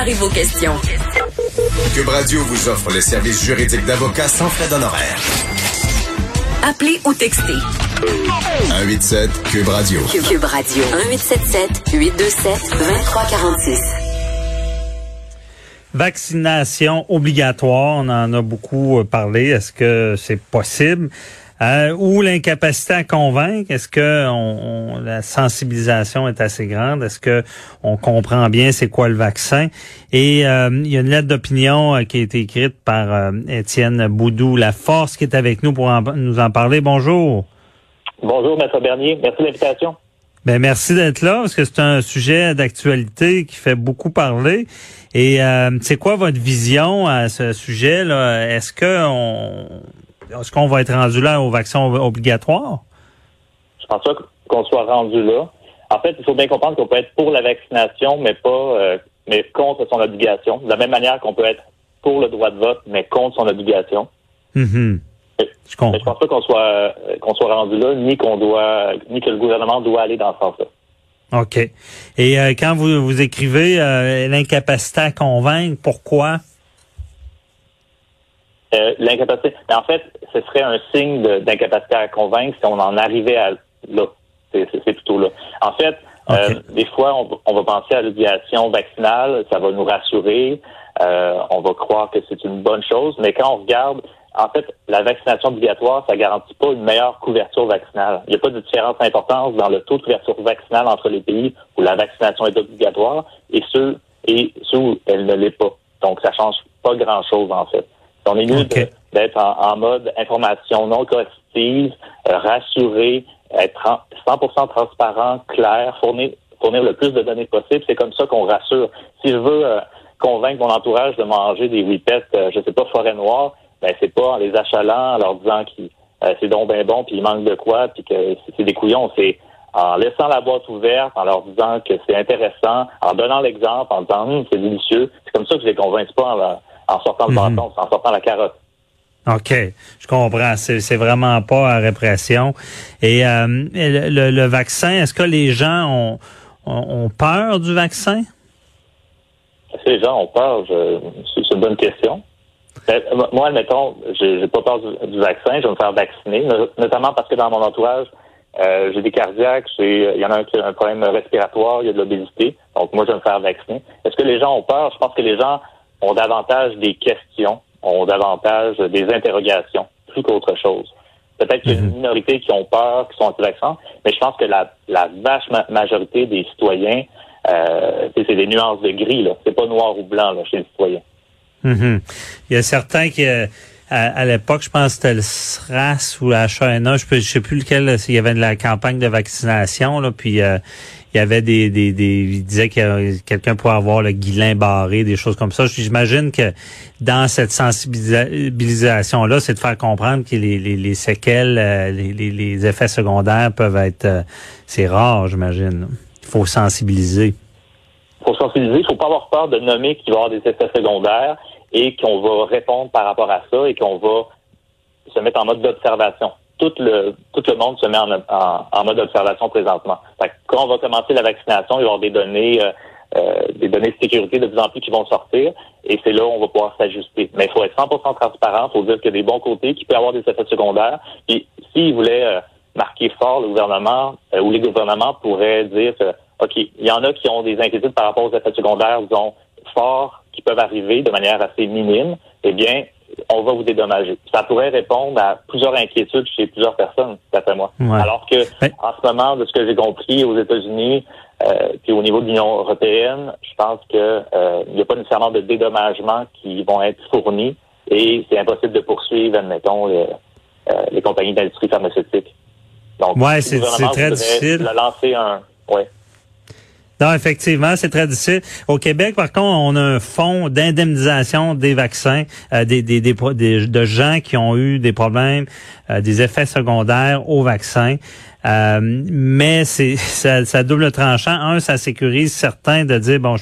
Préparez vos questions. Cube Radio vous offre les services juridiques d'avocats sans frais d'honoraires. Appelez ou textez. 187 Cube Radio. Cube Radio. 1877 827 2346. Vaccination obligatoire, on en a beaucoup parlé. Est-ce que c'est possible? Euh, ou l'incapacité à convaincre, est-ce que on, la sensibilisation est assez grande? Est-ce que on comprend bien c'est quoi le vaccin? Et euh, il y a une lettre d'opinion euh, qui a été écrite par euh, Étienne Boudou, La Force, qui est avec nous pour nous en parler. Bonjour. Bonjour, Maître Bernier. Merci de l'invitation. Ben merci d'être là parce que c'est un sujet d'actualité qui fait beaucoup parler. Et c'est quoi votre vision à ce sujet là Est-ce que on est-ce qu'on va être rendu là au vaccin obligatoire? Je pense pas qu'on soit rendu là. En fait, il faut bien comprendre qu'on peut être pour la vaccination, mais pas euh, mais contre son obligation. De la même manière qu'on peut être pour le droit de vote, mais contre son obligation. Mm-hmm. Je, comprends. je pense pas qu'on soit euh, qu'on soit rendu là, ni qu'on doit ni que le gouvernement doit aller dans ce sens-là. OK. Et euh, quand vous, vous écrivez l'incapacité à convaincre, pourquoi? Euh, l'incapacité. En fait, ce serait un signe d'incapacité à convaincre si on en arrivait à là. C'est plutôt là. En fait, euh, des fois, on, va penser à l'obligation vaccinale, ça va nous rassurer, euh, on va croire que c'est une bonne chose, mais quand on regarde, en fait, la vaccination obligatoire, ça garantit pas une meilleure couverture vaccinale. Il n'y a pas de différence importante dans le taux de couverture vaccinale entre les pays où la vaccination est obligatoire et ceux et ceux où elle ne l'est pas. Donc, ça change pas grand-chose, en fait. On est mieux d'être en, mode information non coercitive, euh, rassuré, être 100% transparent, clair, fournir, fournir le plus de données possible. C'est comme ça qu'on rassure. Si je veux euh, convaincre mon entourage de manger des whippets, euh, je sais pas, forêt noire, ben c'est pas en les achalant, en leur disant que c'est donc bien bon, puis il manque de quoi, puis que c'est des couillons. C'est en laissant la boîte ouverte, en leur disant que c'est intéressant, en donnant l'exemple, en disant hum, c'est délicieux. C'est comme ça que je les convainc pas en, en sortant le mhm. bâton, en sortant la carotte. OK, je comprends. C'est vraiment pas à répression. Et euh, le, vaccin, est-ce que les gens ont, peur du vaccin? Est-ce que les gens ont peur? C'est une bonne question. Ben, moi, admettons, j'ai pas peur du, vaccin, je vais me faire vacciner, notamment parce que dans mon entourage, euh, j'ai des cardiaques, il y en a un qui a un problème respiratoire, il y a de l'obésité, donc moi je vais me faire vacciner. Est-ce que les gens ont peur? Je pense que les gens ont davantage des questions, ont davantage des interrogations, plus qu'autre chose. Peut-être qu'il y a une mhm. minorité qui ont peur, qui sont anti-vaccins, mais je pense que la, la vache majorité des citoyens, euh, c'est des nuances de gris, là. C'est pas noir ou blanc là, chez les citoyens. Mhm. Il y a certains qui, euh, à, l'époque, je pense que c'était le SRAS ou la HANA, je ne sais plus lequel, il y avait de la campagne de vaccination, là, puis euh, il y avait des, des, des il disait que quelqu'un pourrait avoir le guilin barré, des choses comme ça. J'imagine que dans cette sensibilisation là, c'est de faire comprendre que les, les, les séquelles, euh, les, les, effets secondaires peuvent être, euh, c'est rare, j'imagine. Il faut sensibiliser. Il faut sensibiliser. Il faut pas avoir peur de nommer qu'il va y avoir des effets secondaires et qu'on va répondre par rapport à ça et qu'on va se mettre en mode d'observation tout le tout le monde se met en, en, mode observation présentement. quand on va commencer la vaccination, il va y avoir des données euh, euh, des données de sécurité de plus en plus qui vont sortir et c'est là où on va pouvoir s'ajuster. Mais il faut être 100% transparent, il faut dire qu'il y a des bons côtés qui peuvent avoir des effets secondaires. Et s'ils voulaient euh, marquer fort le gouvernement ou les gouvernements pourraient dire que, OK, il y en a qui ont des inquiétudes par rapport aux effets secondaires, disons, forts peuvent arriver de manière assez minime, eh bien, on va vous dédommager. Ça pourrait répondre à plusieurs inquiétudes chez plusieurs personnes, d'après moi. Alors que ben en ce moment, de ce que j'ai compris aux États-Unis, euh, puis au niveau de l'Union européenne, je pense que euh, n'y a pas nécessairement de dédommagement qui vont être fournis et c'est impossible de poursuivre, admettons, euh, les compagnies d'industrie pharmaceutique. Donc, ouais, c'est très difficile. lancer un, ouais. Non, effectivement, c'est très difficile. Au Québec, par contre, on a un fonds d'indemnisation des vaccins, euh, des, des, des, de gens qui ont eu des problèmes, euh, des effets secondaires au vaccin. Euh, mais c'est ça, ça, double tranchant. Un, ça sécurise certains de dire bon,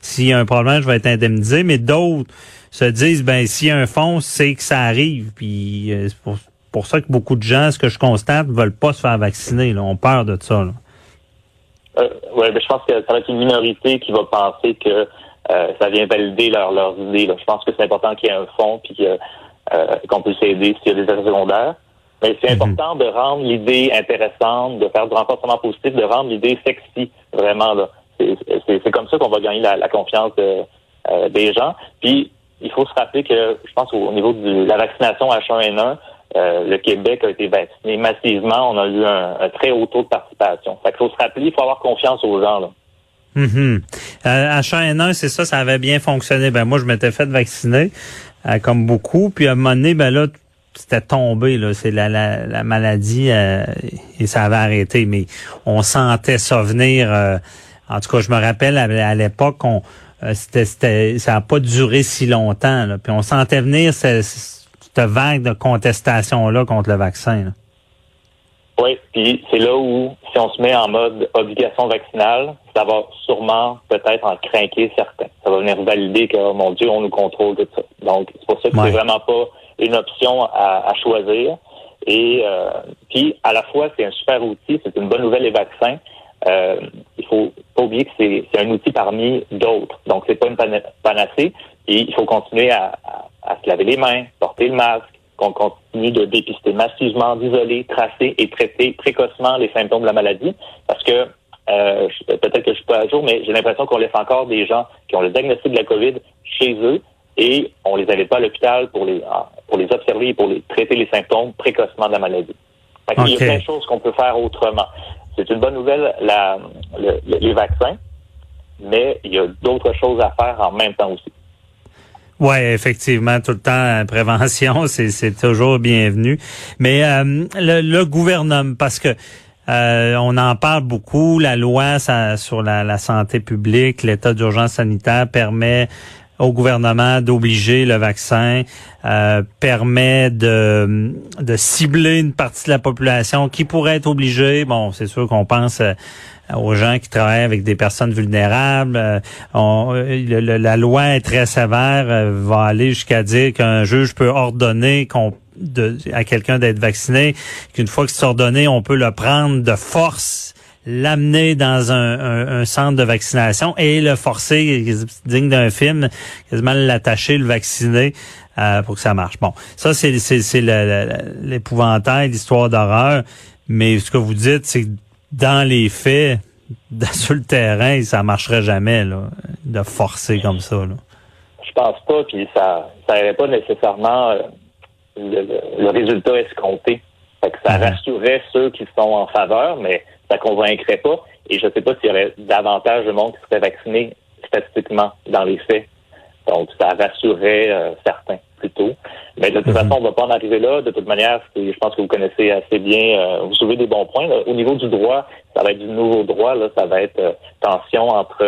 s'il y a un problème, je vais être indemnisé, mais d'autres se disent ben s'il y a un fonds, c'est que ça arrive. Puis c'est pour, pour, ça que beaucoup de gens, ce que je constate, veulent pas se faire vacciner. Là, ont peur de ça. Là. Euh, ouais, ben, je pense que ça va être une minorité qui va penser que euh, ça vient valider leur, leurs idées. Là. Je pense que c'est important qu'il y ait un fond puis euh, qu'on puisse aider s'il y a des effets secondaires. Mais c'est mhm. important de rendre l'idée intéressante, de faire du renforcement positif, de rendre l'idée sexy, vraiment. là. C'est comme ça qu'on va gagner la, la confiance de, euh, des gens. Puis, il faut se rappeler que, je pense, au niveau de la vaccination H1N1, euh, le Québec a été vacciné massivement. On a eu un, très haut taux de participation. Fait qu'il faut se rappeler, il faut avoir confiance aux gens. Là. Mm H1N1, c'est ça, ça avait bien fonctionné. Ben moi, je m'étais fait vacciner, euh, comme beaucoup. Puis à un moment donné, ben là, c'était tombé. Là, c'est la, la, maladie et ça avait arrêté. Mais on sentait ça venir. en tout cas, je me rappelle à, l'époque, on c'était, ça n'a pas duré si longtemps. Là, puis on sentait venir cette vague de contestation-là contre le vaccin. Oui, puis c'est là où, si on se met en mode obligation vaccinale, ça va sûrement peut-être en craquer certains. Ça va venir valider que, oh mon Dieu, on nous contrôle tout ça. Donc, c'est pour ça que c'est vraiment pas une option à, choisir. Et euh, puis, à la fois, c'est un super outil, c'est une bonne nouvelle les vaccins. Euh, il faut pas oublier que c'est un outil parmi d'autres. Donc, c'est pas une panacée. Et il faut continuer à, à se laver les mains, porter le masque, qu'on continue de dépister massivement, d'isoler, tracer et traiter précocement les symptômes de la maladie, parce que euh, peut-être que je suis pas à jour, mais j'ai l'impression qu'on laisse encore des gens qui ont le diagnostic de la COVID chez eux et on les avait pas à l'hôpital pour les pour les observer et pour les traiter les symptômes précocement de la maladie. Il y a plein de choses qu'on peut faire autrement. C'est une bonne nouvelle, la, les vaccins, mais il y a d'autres choses à faire en même temps aussi. Oui, effectivement, tout le temps, prévention, c'est toujours bienvenu. Mais euh, le, gouvernement, parce que euh, on en parle beaucoup, la loi ça, sur la, la santé publique, l'état d'urgence sanitaire permet au gouvernement d'obliger le vaccin, euh, permet de, de cibler une partie de la population qui pourrait être obligée. Bon, c'est sûr qu'on pense euh, aux gens qui travaillent avec des personnes vulnérables. Euh, on, la loi est très sévère, va aller jusqu'à dire qu'un juge peut ordonner qu'on de, à quelqu'un d'être vacciné, qu'une fois que c'est ordonné, on peut le prendre de force l'amener dans un, centre de vaccination et le forcer, digne d'un film, quasiment l'attacher, le vacciner euh, pour que ça marche. Bon, ça c'est l'épouvantail, l'histoire d'horreur, mais ce que vous dites, c'est dans les faits, sur le terrain, ça marcherait jamais là, de forcer comme ça. Là. Je pense pas, puis ça ça n'aurait pas nécessairement euh, le, résultat escompté. Fait que ça mm-hmm. rassurerait ceux qui sont en faveur, mais ça convaincrait pas. Et je ne sais pas s'il y aurait davantage de monde qui serait vacciné statistiquement dans les faits. Donc, ça rassurerait euh, certains plutôt. Mais de toute mhm. façon, on ne va pas en arriver là. De toute manière, je pense que vous connaissez assez bien, euh, vous soulevez des bons points. Au niveau du droit, ça va être du nouveau droit. Là, ça va être euh, tension entre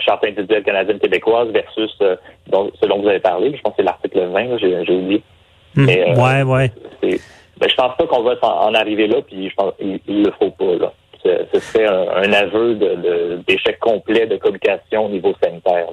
charte individuelle canadienne-québécoise versus ce dont vous avez parlé. Je pense que c'est l'article 20, j'ai oublié. Mhm. ouais, ouais. Ben, je pense pas qu'on va en, arriver là, puis je pense qu'il ne le faut pas. Là ce serait un, aveu d'échec complet de communication au niveau sanitaire.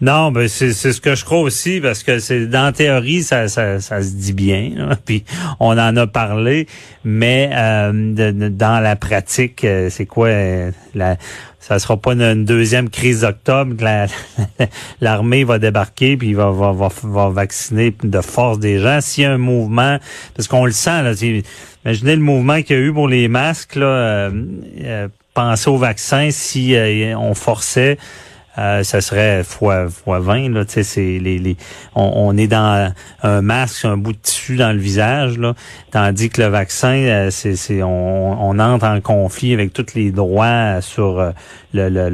Non, ben c'est ce que je crois aussi parce que c'est dans la théorie ça, ça, ça se dit bien, puis on en a parlé, mais euh, dans la pratique, euh, c'est quoi euh, la ça sera pas une, deuxième crise d'octobre que l'armée va débarquer puis va, va, va, va, vacciner de force des gens. S'il y a un mouvement, parce qu'on le sent, là, imaginez le mouvement qu'il y a eu pour les masques, là, euh, au vaccin si on forçait euh, ça serait fois fois 20 là, c'est les, les on, est dans un masque, un bout de tissu dans le visage là, tandis que le vaccin euh, c'est c'est on, on entre en conflit avec tous les droits sur euh, le, le,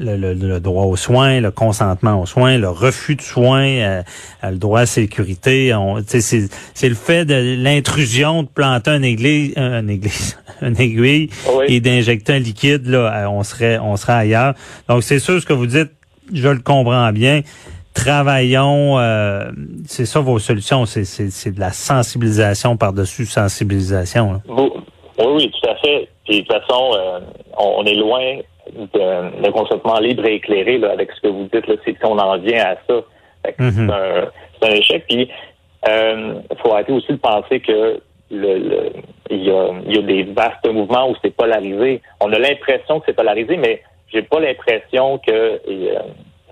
le, le, droit aux soins, le consentement aux soins, le refus de soins, le droit à sécurité, c'est c'est le fait de l'intrusion de planter un église un église une aiguille et d'injecter un liquide là, on serait on serait ailleurs. Donc c'est sûr ce que vous dites, je le comprends bien. Travaillons, euh, c'est ça vos solutions, c'est de la sensibilisation par-dessus sensibilisation. Oui, oui, tout à fait. Puis de toute façon, euh, on, est loin d'un consentement libre et éclairé là, avec ce que vous dites. Là, si on en vient à ça, mm-hmm. c'est un, échec. Puis il euh, faut arrêter aussi de penser que le, il, y a, il y a des vastes mouvements où c'est polarisé. On a l'impression que c'est polarisé, mais j'ai pas l'impression que euh,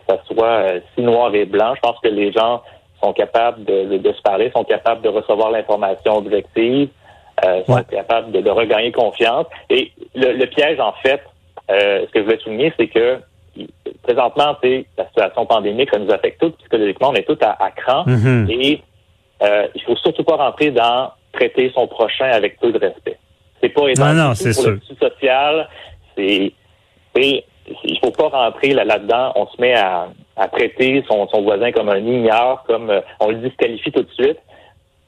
ça soit euh, si noir et blanc. Je pense que les gens sont capables de, de, se parler, sont capables de recevoir l'information objective, euh, sont capables de, regagner confiance. Et le, piège, en fait, euh, ce que je veux souligner, c'est que présentement, c'est la situation pandémique, ça nous affecte tous psychologiquement, on est tous à, à cran. Mm-hmm. Et il faut surtout pas rentrer dans traiter son prochain avec peu de respect. C'est pas énorme. Non, non, c'est social, c'est il faut pas rentrer là-dedans. on se met à, traiter son, voisin comme un ignore, comme euh, on le disqualifie tout de suite.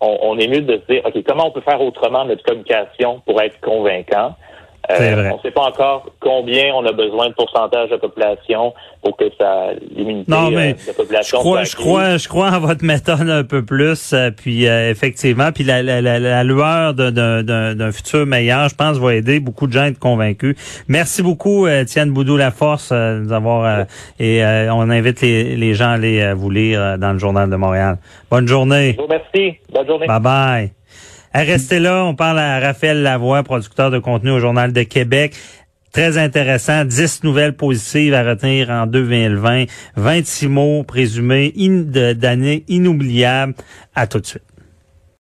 On, on, est mieux de se dire, OK, comment on peut faire autrement notre communication pour être convaincant? Euh, on ne sait pas encore combien on a besoin de pourcentage de population pour que ça l'immunité non, mais euh, de population. Je crois, je crois, je crois en votre méthode un peu plus. Euh, puis effectivement, puis la, la, la, lueur d'un futur meilleur, je pense, va aider beaucoup de gens à être convaincus. Merci beaucoup, Étienne Boudou La Force, d'avoir et on invite les, les gens à aller vous lire dans le journal de Montréal. Bonne journée. Merci. Bonne journée. Bye bye. Restez là, on parle à Raphaël Lavoie, producteur de contenu au Journal de Québec. Très intéressant, 10 nouvelles positives à retenir en 2020, 26 mots présumés d'années inoubliables. À tout de suite.